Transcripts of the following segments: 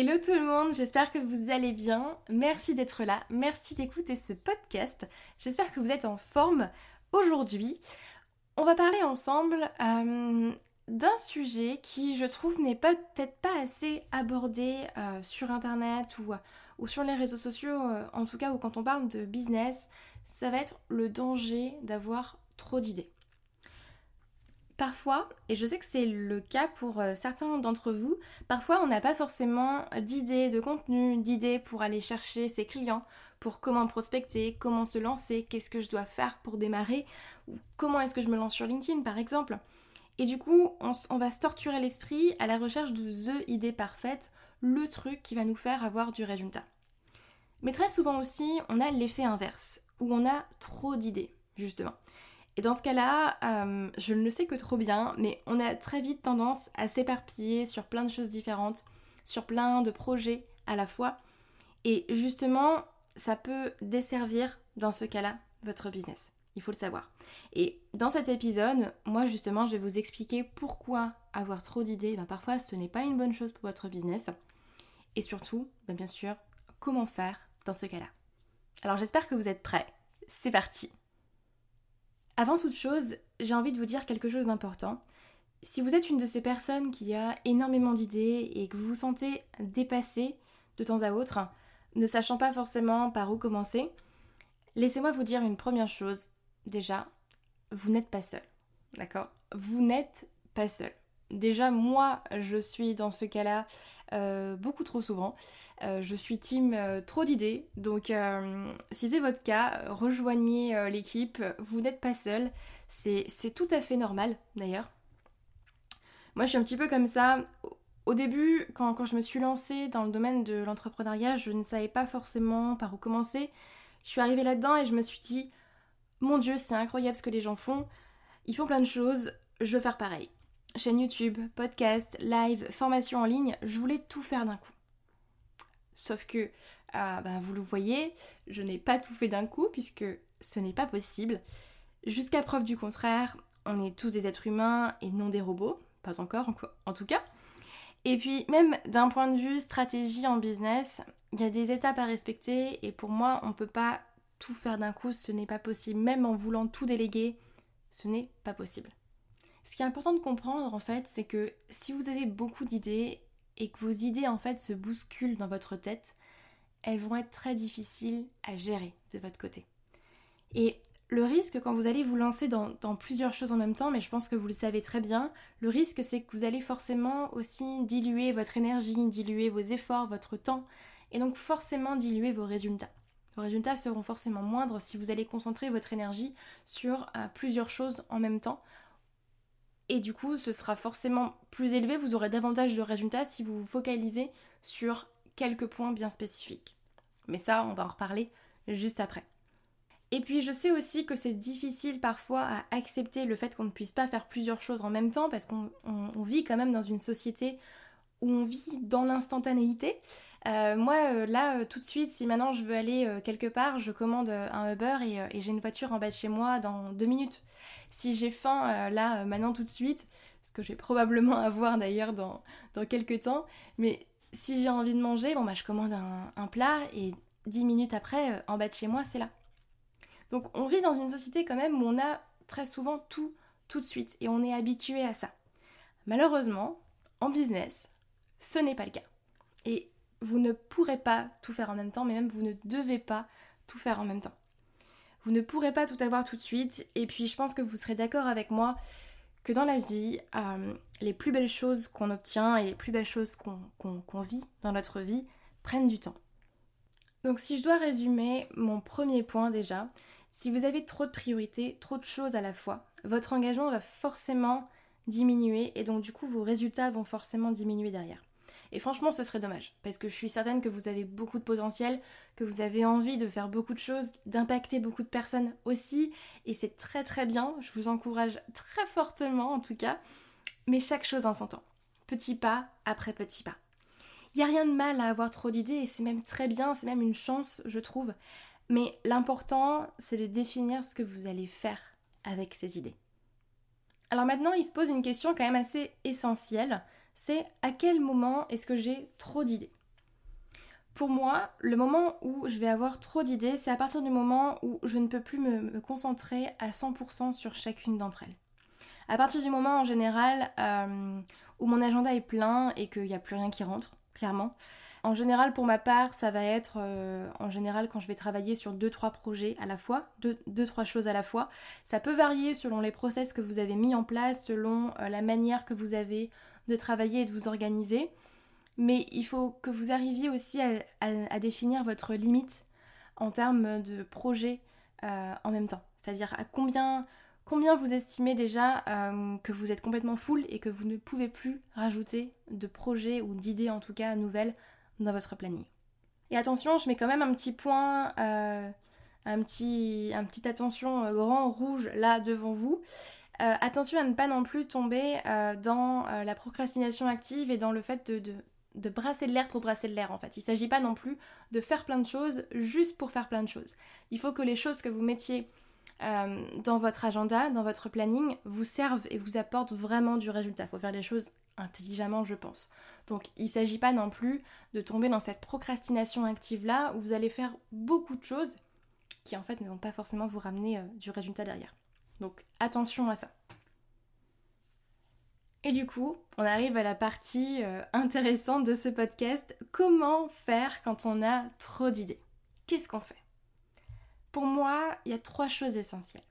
Hello tout le monde, j'espère que vous allez bien. Merci d'être là, merci d'écouter ce podcast. J'espère que vous êtes en forme aujourd'hui. On va parler ensemble euh, d'un sujet qui, je trouve, n'est peut-être pas assez abordé euh, sur Internet ou, sur les réseaux sociaux, euh, en tout cas, ou quand on parle de business, ça va être le danger d'avoir trop d'idées. Parfois, et je sais que c'est le cas pour euh, certains d'entre vous, parfois on n'a pas forcément d'idées de contenu, d'idées pour aller chercher ses clients, pour comment prospecter, comment se lancer, qu'est-ce que je dois faire pour démarrer, comment est-ce que je me lance sur LinkedIn par exemple. Et du coup, on, va se torturer l'esprit à la recherche de the idée parfaite, le truc qui va nous faire avoir du résultat. Mais très souvent aussi, on a l'effet inverse, où on a trop d'idées, justement. Et dans ce cas-là, euh, je ne le sais que trop bien, mais on a très vite tendance à s'éparpiller sur plein de choses différentes, sur plein de projets à la fois. Et justement, ça peut desservir dans ce cas-là votre business. Il faut le savoir. Et dans cet épisode, moi justement, je vais vous expliquer pourquoi avoir trop d'idées, ben, parfois ce n'est pas une bonne chose pour votre business. Et surtout, ben, bien sûr, comment faire dans ce cas-là. Alors j'espère que vous êtes prêts. C'est parti avant toute chose, j'ai envie de vous dire quelque chose d'important. Si vous êtes une de ces personnes qui a énormément d'idées et que vous vous sentez dépassé de temps à autre, ne sachant pas forcément par où commencer, laissez-moi vous dire une première chose. Déjà, vous n'êtes pas seul. D'accord? Vous n'êtes pas seul. Déjà, moi, je suis dans ce cas-là euh, beaucoup trop souvent. Euh, je suis team euh, trop d'idées, donc si c'est votre cas, rejoignez l'équipe, vous n'êtes pas seul, c'est tout à fait normal d'ailleurs. Moi je suis un petit peu comme ça. Au début, quand, quand je me suis lancée dans le domaine de l'entrepreneuriat, je ne savais pas forcément par où commencer. Je suis arrivée là-dedans et je me suis dit, mon dieu, c'est incroyable ce que les gens font. Ils font plein de choses, je veux faire pareil chaîne YouTube, podcast, live, formation en ligne, je voulais tout faire d'un coup. Sauf que, ah, bah, vous le voyez, je n'ai pas tout fait d'un coup puisque ce n'est pas possible. Jusqu'à preuve du contraire, on est tous des êtres humains et non des robots, pas encore en tout cas. Et puis même d'un point de vue stratégie en business, il y a des étapes à respecter et pour moi on ne peut pas tout faire d'un coup, ce n'est pas possible. Même en voulant tout déléguer, ce n'est pas possible. Ce qui est important de comprendre en fait, c'est que si vous avez beaucoup d'idées et que vos idées en fait se bousculent dans votre tête, elles vont être très difficiles à gérer de votre côté. Et le risque quand vous allez vous lancer dans, plusieurs choses en même temps, mais je pense que vous le savez très bien, le risque c'est que vous allez forcément aussi diluer votre énergie, diluer vos efforts, votre temps, et donc forcément diluer vos résultats. Vos résultats seront forcément moindres si vous allez concentrer votre énergie sur euh, plusieurs choses en même temps, et du coup ce sera forcément plus élevé, vous aurez davantage de résultats si vous vous focalisez sur quelques points bien spécifiques. Mais ça, on va en reparler juste après. Et puis je sais aussi que c'est difficile parfois à accepter le fait qu'on ne puisse pas faire plusieurs choses en même temps parce qu'on vit quand même dans une société où on vit dans l'instantanéité. Euh, moi, euh, là, euh, tout de suite, si maintenant je veux aller quelque part, je commande un Uber et, j'ai une voiture en bas de chez moi dans deux minutes si j'ai faim là, maintenant tout de suite, ce que je vais probablement avoir d'ailleurs dans, dans quelques temps, mais si j'ai envie de manger, bon bah je commande un, plat et dix minutes après, en bas de chez moi, c'est là. Donc on vit dans une société quand même où on a très souvent tout tout de suite et on est habitué à ça. Malheureusement, en business, ce n'est pas le cas. Vous ne pourrez pas tout faire en même temps, mais même vous ne devez pas tout faire en même temps. Vous ne pourrez pas tout avoir tout de suite. Et puis je pense que vous serez d'accord avec moi que dans la vie, euh, les plus belles choses qu'on obtient et les plus belles choses qu'on vit dans notre vie prennent du temps. Donc si je dois résumer mon premier point déjà, si vous avez trop de priorités, trop de choses à la fois, votre engagement va forcément diminuer et donc du coup vos résultats vont forcément diminuer derrière. Et franchement, ce serait dommage, parce que je suis certaine que vous avez beaucoup de potentiel, que vous avez envie de faire beaucoup de choses, d'impacter beaucoup de personnes aussi, et c'est très très bien, je vous encourage très fortement en tout cas, mais chaque chose en son temps. Petit pas après petit pas. Il n'y a rien de mal à avoir trop d'idées, et c'est même très bien, c'est même une chance, je trouve. Mais l'important, c'est de définir ce que vous allez faire avec ces idées. Alors maintenant, il se pose une question quand même assez essentielle, c'est à quel moment est-ce que j'ai trop d'idées Pour moi, le moment où je vais avoir trop d'idées, c'est à partir du moment où je ne peux plus me, concentrer à 100% sur chacune d'entre elles. À partir du moment en général euh, où mon agenda est plein et qu'il n'y a plus rien qui rentre, clairement, en général, pour ma part, ça va être euh, en général quand je vais travailler sur 2-3 projets à la fois, 2-3 choses à la fois. Ça peut varier selon les process que vous avez mis en place, selon euh, la manière que vous avez de travailler et de vous organiser. Mais il faut que vous arriviez aussi à, définir votre limite en termes de projets euh, en même temps. C'est-à-dire à combien, vous estimez déjà que vous êtes complètement full et que vous ne pouvez plus rajouter de projets ou d'idées en tout cas nouvelles dans votre planning. Et attention, je mets quand même un petit point, euh, un, petit, un petit attention euh, grand rouge là devant vous. Euh, attention à ne pas non plus tomber dans la procrastination active et dans le fait de, brasser de l'air pour brasser de l'air en fait. Il ne s'agit pas non plus de faire plein de choses juste pour faire plein de choses. Il faut que les choses que vous mettiez dans votre agenda, dans votre planning, vous servent et vous apportent vraiment du résultat. Il faut faire les choses intelligemment, je pense. Donc il ne s'agit pas non plus de tomber dans cette procrastination active-là où vous allez faire beaucoup de choses qui en fait ne vont pas forcément vous ramener euh, du résultat derrière. Donc attention à ça. Et du coup, on arrive à la partie euh, intéressante de ce podcast. Comment faire quand on a trop d'idées? Qu'est-ce qu'on fait? Pour moi, il y a trois choses essentielles.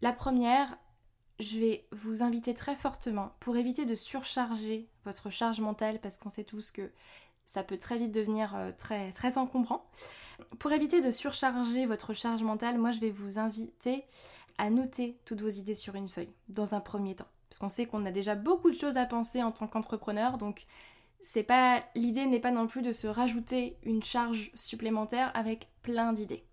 La première, je vais vous inviter très fortement pour éviter de surcharger votre charge mentale parce qu'on sait tous que ça peut très vite devenir euh, très, très encombrant. Pour éviter de surcharger votre charge mentale, moi je vais vous inviter à noter toutes vos idées sur une feuille dans un premier temps. Parce qu'on sait qu'on a déjà beaucoup de choses à penser en tant qu'entrepreneur, donc c'est pas l'idée n'est pas non plus de se rajouter une charge supplémentaire avec plein d'idées.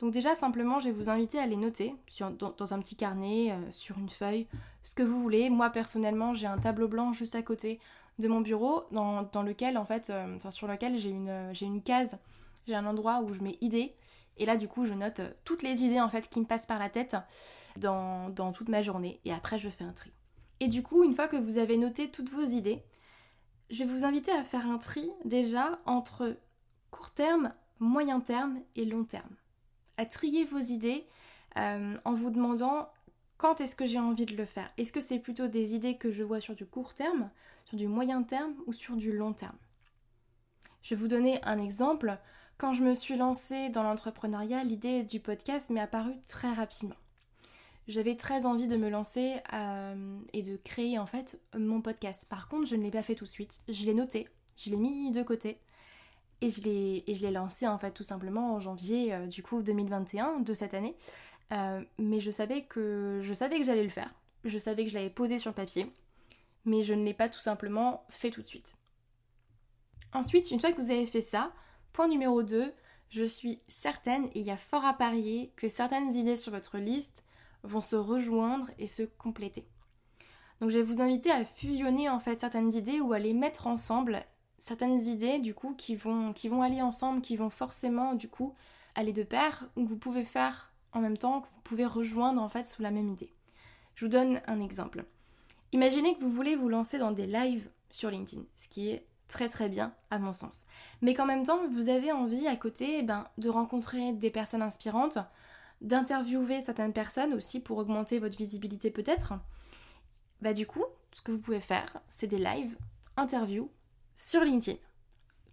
Donc déjà simplement je vais vous inviter à les noter dans, un petit carnet, euh, sur une feuille, ce que vous voulez. Moi personnellement j'ai un tableau blanc juste à côté de mon bureau dans, lequel en fait, euh, enfin sur lequel j'ai une, j'ai une case, j'ai un endroit où je mets idées. Et là du coup je note euh, toutes les idées en fait qui me passent par la tête dans, toute ma journée. Et après je fais un tri. Et du coup une fois que vous avez noté toutes vos idées, je vais vous inviter à faire un tri déjà entre court terme, moyen terme et long terme à trier vos idées euh, en vous demandant quand est-ce que j'ai envie de le faire. Est-ce que c'est plutôt des idées que je vois sur du court terme, sur du moyen terme ou sur du long terme? Je vais vous donner un exemple. Quand je me suis lancée dans l'entrepreneuriat, l'idée du podcast m'est apparue très rapidement. J'avais très envie de me lancer euh, et de créer en fait mon podcast. Par contre, je ne l'ai pas fait tout de suite. Je l'ai noté, je l'ai mis de côté et je l'ai lancé en fait tout simplement en janvier euh, du coup 2021 de cette année. Euh, mais je savais que je savais que j'allais le faire. Je savais que je l'avais posé sur le papier. Mais je ne l'ai pas tout simplement fait tout de suite. Ensuite, une fois que vous avez fait ça, point numéro 2, je suis certaine, et il y a fort à parier, que certaines idées sur votre liste vont se rejoindre et se compléter. Donc je vais vous inviter à fusionner en fait certaines idées ou à les mettre ensemble certaines idées du coup qui vont, qui vont aller ensemble, qui vont forcément du coup aller de pair, ou que vous pouvez faire en même temps, que vous pouvez rejoindre en fait sous la même idée. Je vous donne un exemple. Imaginez que vous voulez vous lancer dans des lives sur LinkedIn, ce qui est très très bien à mon sens. Mais qu'en même temps, vous avez envie à côté eh ben, de rencontrer des personnes inspirantes, d'interviewer certaines personnes aussi pour augmenter votre visibilité peut-être. Bah du coup, ce que vous pouvez faire, c'est des lives, interviews sur LinkedIn.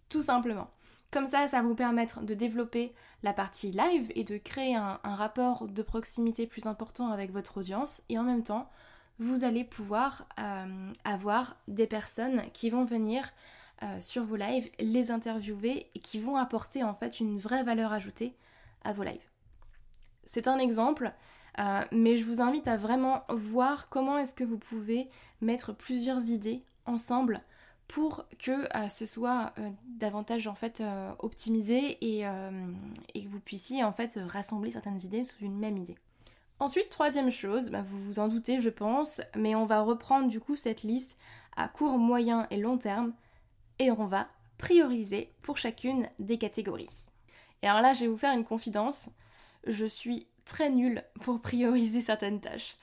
Tout simplement. Comme ça, ça va vous permettre de développer la partie live et de créer un, rapport de proximité plus important avec votre audience. Et en même temps, vous allez pouvoir euh, avoir des personnes qui vont venir euh, sur vos lives, les interviewer et qui vont apporter en fait une vraie valeur ajoutée à vos lives. C'est un exemple, euh, mais je vous invite à vraiment voir comment est-ce que vous pouvez mettre plusieurs idées ensemble pour que euh, ce soit davantage en fait optimisé et, et, que vous puissiez en fait rassembler certaines idées sous une même idée. Ensuite, troisième chose, bah, vous vous en doutez je pense, mais on va reprendre du coup cette liste à court, moyen et long terme et on va prioriser pour chacune des catégories. Et alors là, je vais vous faire une confidence, je suis très nulle pour prioriser certaines tâches.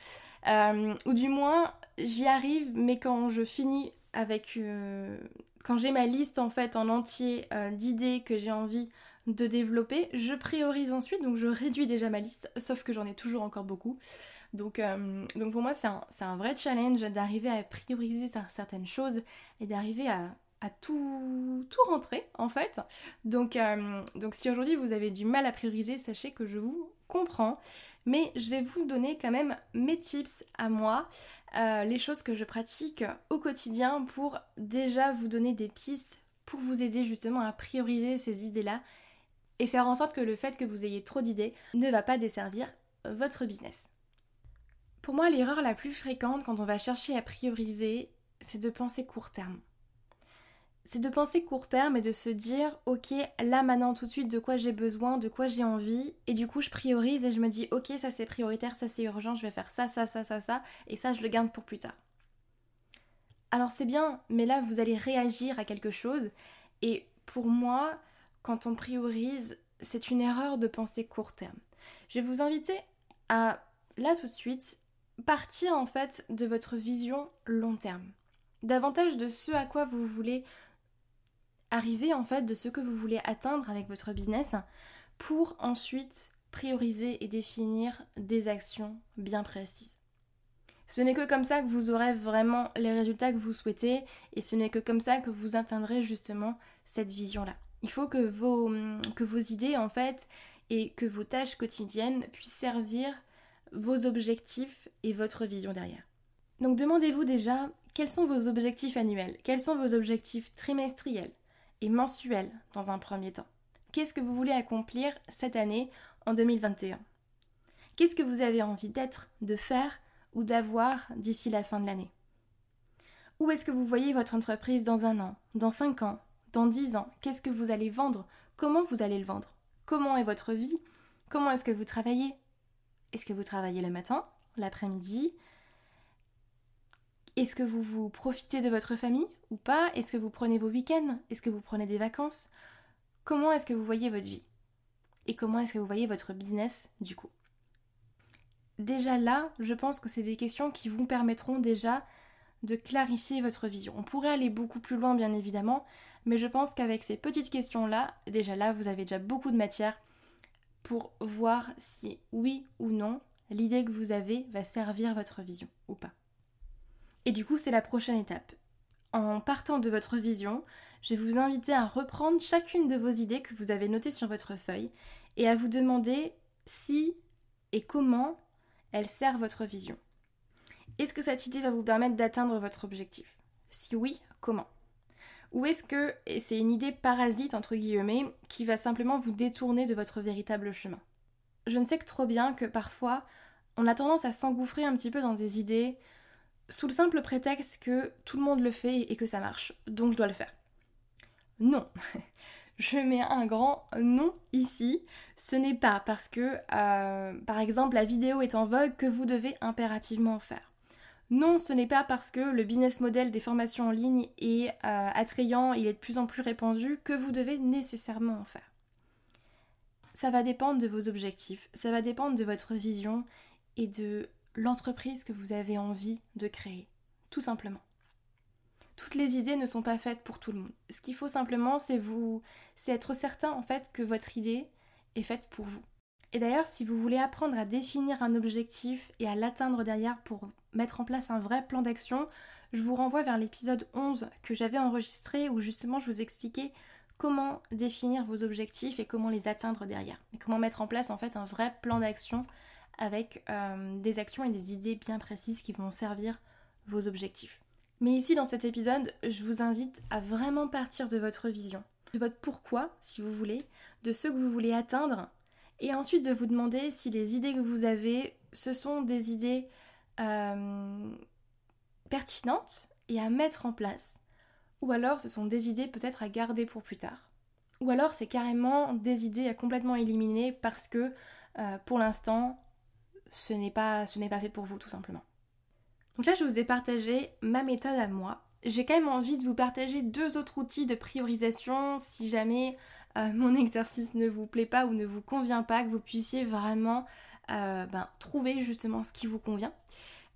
ou du moins, j'y arrive, mais quand je finis avec euh, quand j'ai ma liste en fait en entier euh, d'idées que j'ai envie de développer, je priorise ensuite, donc je réduis déjà ma liste, sauf que j'en ai toujours encore beaucoup. Donc, euh, donc pour moi, c'est un, un, vrai challenge d'arriver à prioriser certaines choses et d'arriver à, à, tout, tout rentrer en fait. Donc, donc si aujourd'hui vous avez du mal à prioriser, sachez que je vous comprends. Mais je vais vous donner quand même mes tips à moi euh, les choses que je pratique au quotidien pour déjà vous donner des pistes pour vous aider justement à prioriser ces idées-là et faire en sorte que le fait que vous ayez trop d'idées ne va pas desservir votre business. Pour moi, l'erreur la plus fréquente quand on va chercher à prioriser, c'est de penser court terme c'est de penser court terme et de se dire ok là maintenant tout de suite de quoi j'ai besoin, de quoi j'ai envie et du coup je priorise et je me dis ok ça c'est prioritaire, ça c'est urgent, je vais faire ça, ça, ça, ça, ça et ça je le garde pour plus tard. Alors c'est bien, mais là vous allez réagir à quelque chose et pour moi quand on priorise c'est une erreur de penser court terme. Je vais vous inviter à là tout de suite partir en fait de votre vision long terme davantage de ce à quoi vous voulez arriver en fait de ce que vous voulez atteindre avec votre business pour ensuite prioriser et définir des actions bien précises. Ce n'est que comme ça que vous aurez vraiment les résultats que vous souhaitez et ce n'est que comme ça que vous atteindrez justement cette vision-là. Il faut que vos, que vos idées en fait et que vos tâches quotidiennes puissent servir vos objectifs et votre vision derrière. Donc demandez-vous déjà quels sont vos objectifs annuels, quels sont vos objectifs trimestriels, et mensuel dans un premier temps. Qu'est-ce que vous voulez accomplir cette année en 2021 Qu'est-ce que vous avez envie d'être, de faire ou d'avoir d'ici la fin de l'année? Où est-ce que vous voyez votre entreprise dans un an, dans cinq ans, dans dix ans? Qu'est-ce que vous allez vendre? Comment vous allez le vendre? Comment est votre vie? Comment est-ce que vous travaillez? Est-ce que vous travaillez le matin, l'après-midi, est-ce que vous vous profitez de votre famille ou pas? Est-ce que vous prenez vos week-ends? Est-ce que vous prenez des vacances? Comment est-ce que vous voyez votre vie? Et comment est-ce que vous voyez votre business du coup? Déjà là, je pense que c'est des questions qui vous permettront déjà de clarifier votre vision. On pourrait aller beaucoup plus loin bien évidemment, mais je pense qu'avec ces petites questions-là, déjà là, vous avez déjà beaucoup de matière pour voir si oui ou non l'idée que vous avez va servir votre vision ou pas. Et du coup, c'est la prochaine étape. En partant de votre vision, je vais vous inviter à reprendre chacune de vos idées que vous avez notées sur votre feuille et à vous demander si et comment elles servent votre vision. Est-ce que cette idée va vous permettre d'atteindre votre objectif? Si oui, comment? Ou est-ce que c'est une idée parasite, entre guillemets, qui va simplement vous détourner de votre véritable chemin? Je ne sais que trop bien que parfois, on a tendance à s'engouffrer un petit peu dans des idées sous le simple prétexte que tout le monde le fait et que ça marche, donc je dois le faire. Non, je mets un grand non ici. Ce n'est pas parce que, euh, par exemple, la vidéo est en vogue que vous devez impérativement faire. Non, ce n'est pas parce que le business model des formations en ligne est euh, attrayant, il est de plus en plus répandu, que vous devez nécessairement en faire. Ça va dépendre de vos objectifs, ça va dépendre de votre vision et de l'entreprise que vous avez envie de créer, tout simplement. Toutes les idées ne sont pas faites pour tout le monde. Ce qu'il faut simplement, c'est vous, c'est être certain en fait que votre idée est faite pour vous. Et d'ailleurs, si vous voulez apprendre à définir un objectif et à l'atteindre derrière pour mettre en place un vrai plan d'action, je vous renvoie vers l'épisode 11 que j'avais enregistré où justement je vous expliquais comment définir vos objectifs et comment les atteindre derrière. Et comment mettre en place en fait un vrai plan d'action avec euh, des actions et des idées bien précises qui vont servir vos objectifs. Mais ici, dans cet épisode, je vous invite à vraiment partir de votre vision, de votre pourquoi, si vous voulez, de ce que vous voulez atteindre, et ensuite de vous demander si les idées que vous avez, ce sont des idées euh, pertinentes et à mettre en place ou alors ce sont des idées peut-être à garder pour plus tard. Ou alors c'est carrément des idées à complètement éliminer parce que euh, pour l'instant ce n'est pas, fait pour vous tout simplement. Donc là je vous ai partagé ma méthode à moi. J'ai quand même envie de vous partager deux autres outils de priorisation si jamais euh, mon exercice ne vous plaît pas ou ne vous convient pas, que vous puissiez vraiment euh, ben, trouver justement ce qui vous convient.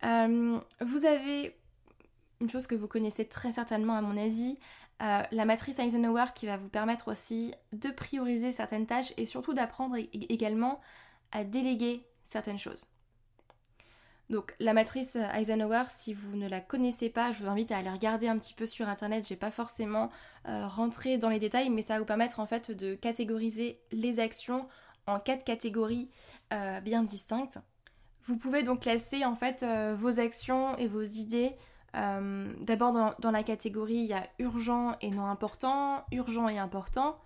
vous avez une chose que vous connaissez très certainement à mon avis, euh, la matrice Eisenhower qui va vous permettre aussi de prioriser certaines tâches et surtout d'apprendre également à déléguer certaines choses. Donc la matrice Eisenhower, si vous ne la connaissez pas, je vous invite à aller regarder un petit peu sur internet. J'ai pas forcément euh, rentré dans les détails, mais ça va vous permettre en fait de catégoriser les actions en quatre catégories euh, bien distinctes. Vous pouvez donc classer en fait vos actions et vos idées euh, d'abord dans, la catégorie, il y a urgent et non important, urgent et important,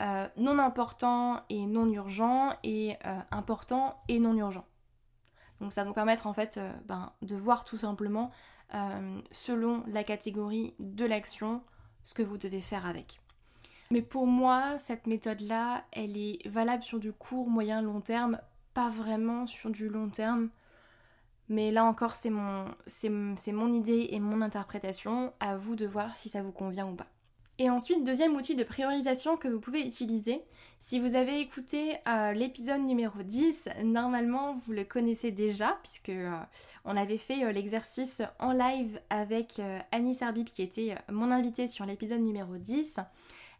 euh, non important et non urgent, et euh, important et non urgent. Donc ça va nous permettre en fait ben, de voir tout simplement, selon la catégorie de l'action, ce que vous devez faire avec. Mais pour moi, cette méthode-là, elle est valable sur du court, moyen, long terme, pas vraiment sur du long terme. Mais là encore, c'est mon, c'est, mon idée et mon interprétation. À vous de voir si ça vous convient ou pas. Et ensuite, deuxième outil de priorisation que vous pouvez utiliser. Si vous avez écouté euh, l'épisode numéro 10, normalement vous le connaissez déjà, puisque euh, on avait fait euh, l'exercice en live avec Annie Serbib qui était mon invitée sur l'épisode numéro 10.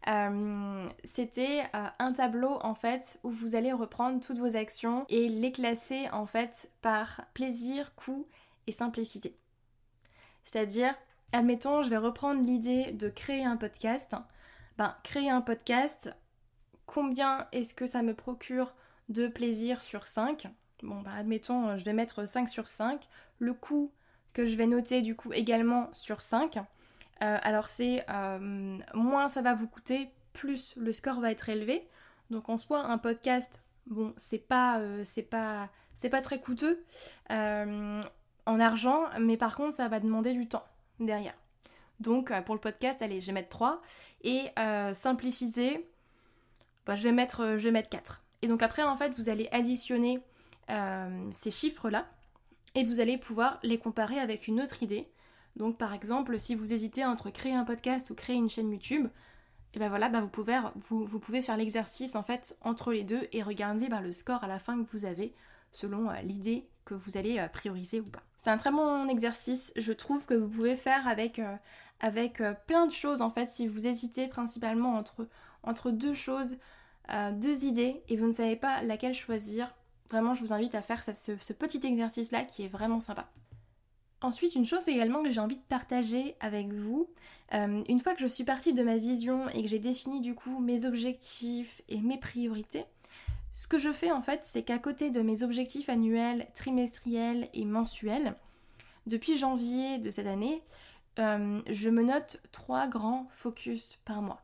Euh, c'était un tableau en fait où vous allez reprendre toutes vos actions et les classer en fait par plaisir, coût et simplicité. C'est-à-dire, admettons, je vais reprendre l'idée de créer un podcast. Ben, créer un podcast, combien est-ce que ça me procure de plaisir sur 5 Bon, ben, admettons, je vais mettre 5 sur 5. Le coût que je vais noter du coup également sur 5. Euh, alors c'est euh, moins ça va vous coûter, plus le score va être élevé. Donc en soi, un podcast, bon, c'est pas, euh, pas, c'est pas très coûteux en argent, mais par contre, ça va demander du temps derrière. Donc pour le podcast, allez, je vais mettre 3 et simplicité, bah, je vais mettre, je vais mettre 4. Et donc après, en fait, vous allez additionner ces chiffres-là et vous allez pouvoir les comparer avec une autre idée donc par exemple, si vous hésitez entre créer un podcast ou créer une chaîne YouTube, et ben voilà, bah, vous, pouvez, faire l'exercice en fait entre les deux et regarder bah, le score à la fin que vous avez selon euh, l'idée que vous allez euh, prioriser ou pas. C'est un très bon exercice, je trouve que vous pouvez faire avec, euh, avec plein de choses en fait si vous hésitez principalement entre, deux choses, deux idées et vous ne savez pas laquelle choisir. Vraiment, je vous invite à faire ce petit exercice là qui est vraiment sympa. Ensuite, une chose également que j'ai envie de partager avec vous, euh, une fois que je suis partie de ma vision et que j'ai défini du coup mes objectifs et mes priorités, ce que je fais en fait, c'est qu'à côté de mes objectifs annuels, trimestriels et mensuels, depuis janvier de cette année, euh, je me note trois grands focus par mois.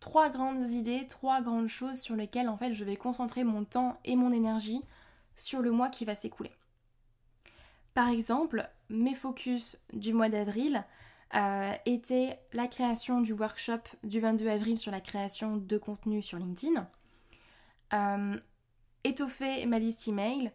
Trois grandes idées, trois grandes choses sur lesquelles en fait je vais concentrer mon temps et mon énergie sur le mois qui va s'écouler. Par exemple, mes focus du mois d'avril euh, étaient la création du workshop du 22 avril sur la création de contenu sur LinkedIn, euh, étoffer ma liste email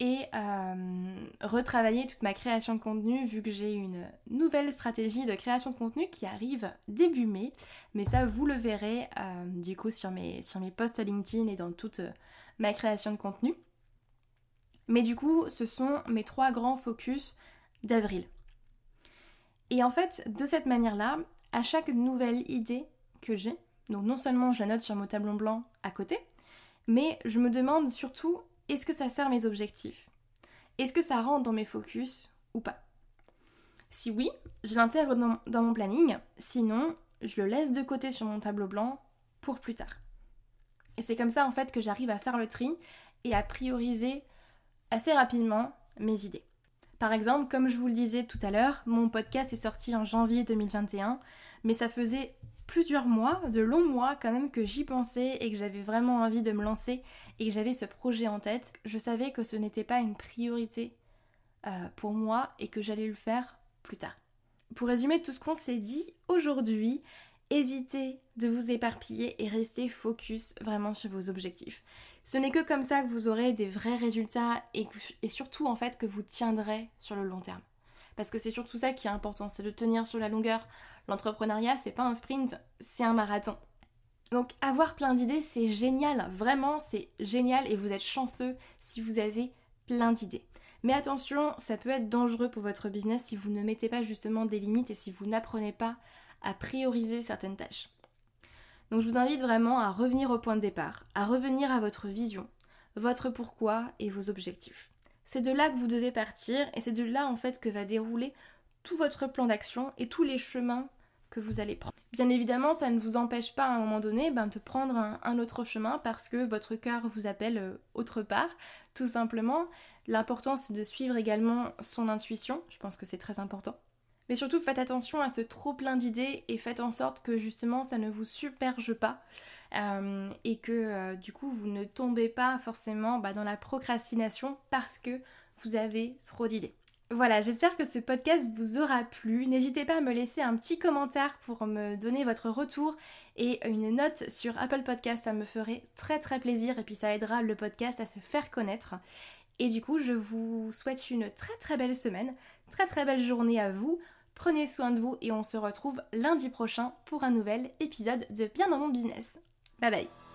et euh, retravailler toute ma création de contenu vu que j'ai une nouvelle stratégie de création de contenu qui arrive début mai. Mais ça, vous le verrez du coup sur mes, sur mes posts LinkedIn et dans toute ma création de contenu. Mais du coup, ce sont mes trois grands focus d'avril. Et en fait, de cette manière-là, à chaque nouvelle idée que j'ai, donc non seulement je la note sur mon tableau blanc à côté, mais je me demande surtout est-ce que ça sert mes objectifs? Est-ce que ça rentre dans mes focus ou pas? Si oui, je l'intègre dans, mon planning, sinon je le laisse de côté sur mon tableau blanc pour plus tard. Et c'est comme ça en fait que j'arrive à faire le tri et à prioriser assez rapidement mes idées. Par exemple, comme je vous le disais tout à l'heure, mon podcast est sorti en janvier 2021, mais ça faisait plusieurs mois, de longs mois quand même que j'y pensais et que j'avais vraiment envie de me lancer et que j'avais ce projet en tête. Je savais que ce n'était pas une priorité euh, pour moi et que j'allais le faire plus tard. pour résumer tout ce qu'on s'est dit aujourd'hui, évitez de vous éparpiller et restez focus vraiment sur vos objectifs. Ce n'est que comme ça que vous aurez des vrais résultats et, et surtout en fait que vous tiendrez sur le long terme. Parce que c'est surtout ça qui est important, c'est de tenir sur la longueur. L'entrepreneuriat, c'est pas un sprint, c'est un marathon. Donc avoir plein d'idées, c'est génial, vraiment c'est génial et vous êtes chanceux si vous avez plein d'idées. Mais attention, ça peut être dangereux pour votre business si vous ne mettez pas justement des limites et si vous n'apprenez pas à prioriser certaines tâches. Donc je vous invite vraiment à revenir au point de départ, à revenir à votre vision, votre pourquoi et vos objectifs. C'est de là que vous devez partir et c'est de là en fait que va dérouler tout votre plan d'action et tous les chemins vous allez prendre. Bien évidemment, ça ne vous empêche pas à un moment donné ben, de prendre un, autre chemin parce que votre cœur vous appelle euh, autre part, tout simplement. L'important c'est de suivre également son intuition, je pense que c'est très important. Mais surtout faites attention à ce trop plein d'idées et faites en sorte que justement ça ne vous superge pas euh, et que euh, du coup vous ne tombez pas forcément bah, dans la procrastination parce que vous avez trop d'idées. Voilà, j'espère que ce podcast vous aura plu. N'hésitez pas à me laisser un petit commentaire pour me donner votre retour et une note sur Apple Podcast, ça me ferait très très plaisir et puis ça aidera le podcast à se faire connaître. Et du coup, je vous souhaite une très très belle semaine, très très belle journée à vous. Prenez soin de vous et on se retrouve lundi prochain pour un nouvel épisode de Bien dans mon business. Bye bye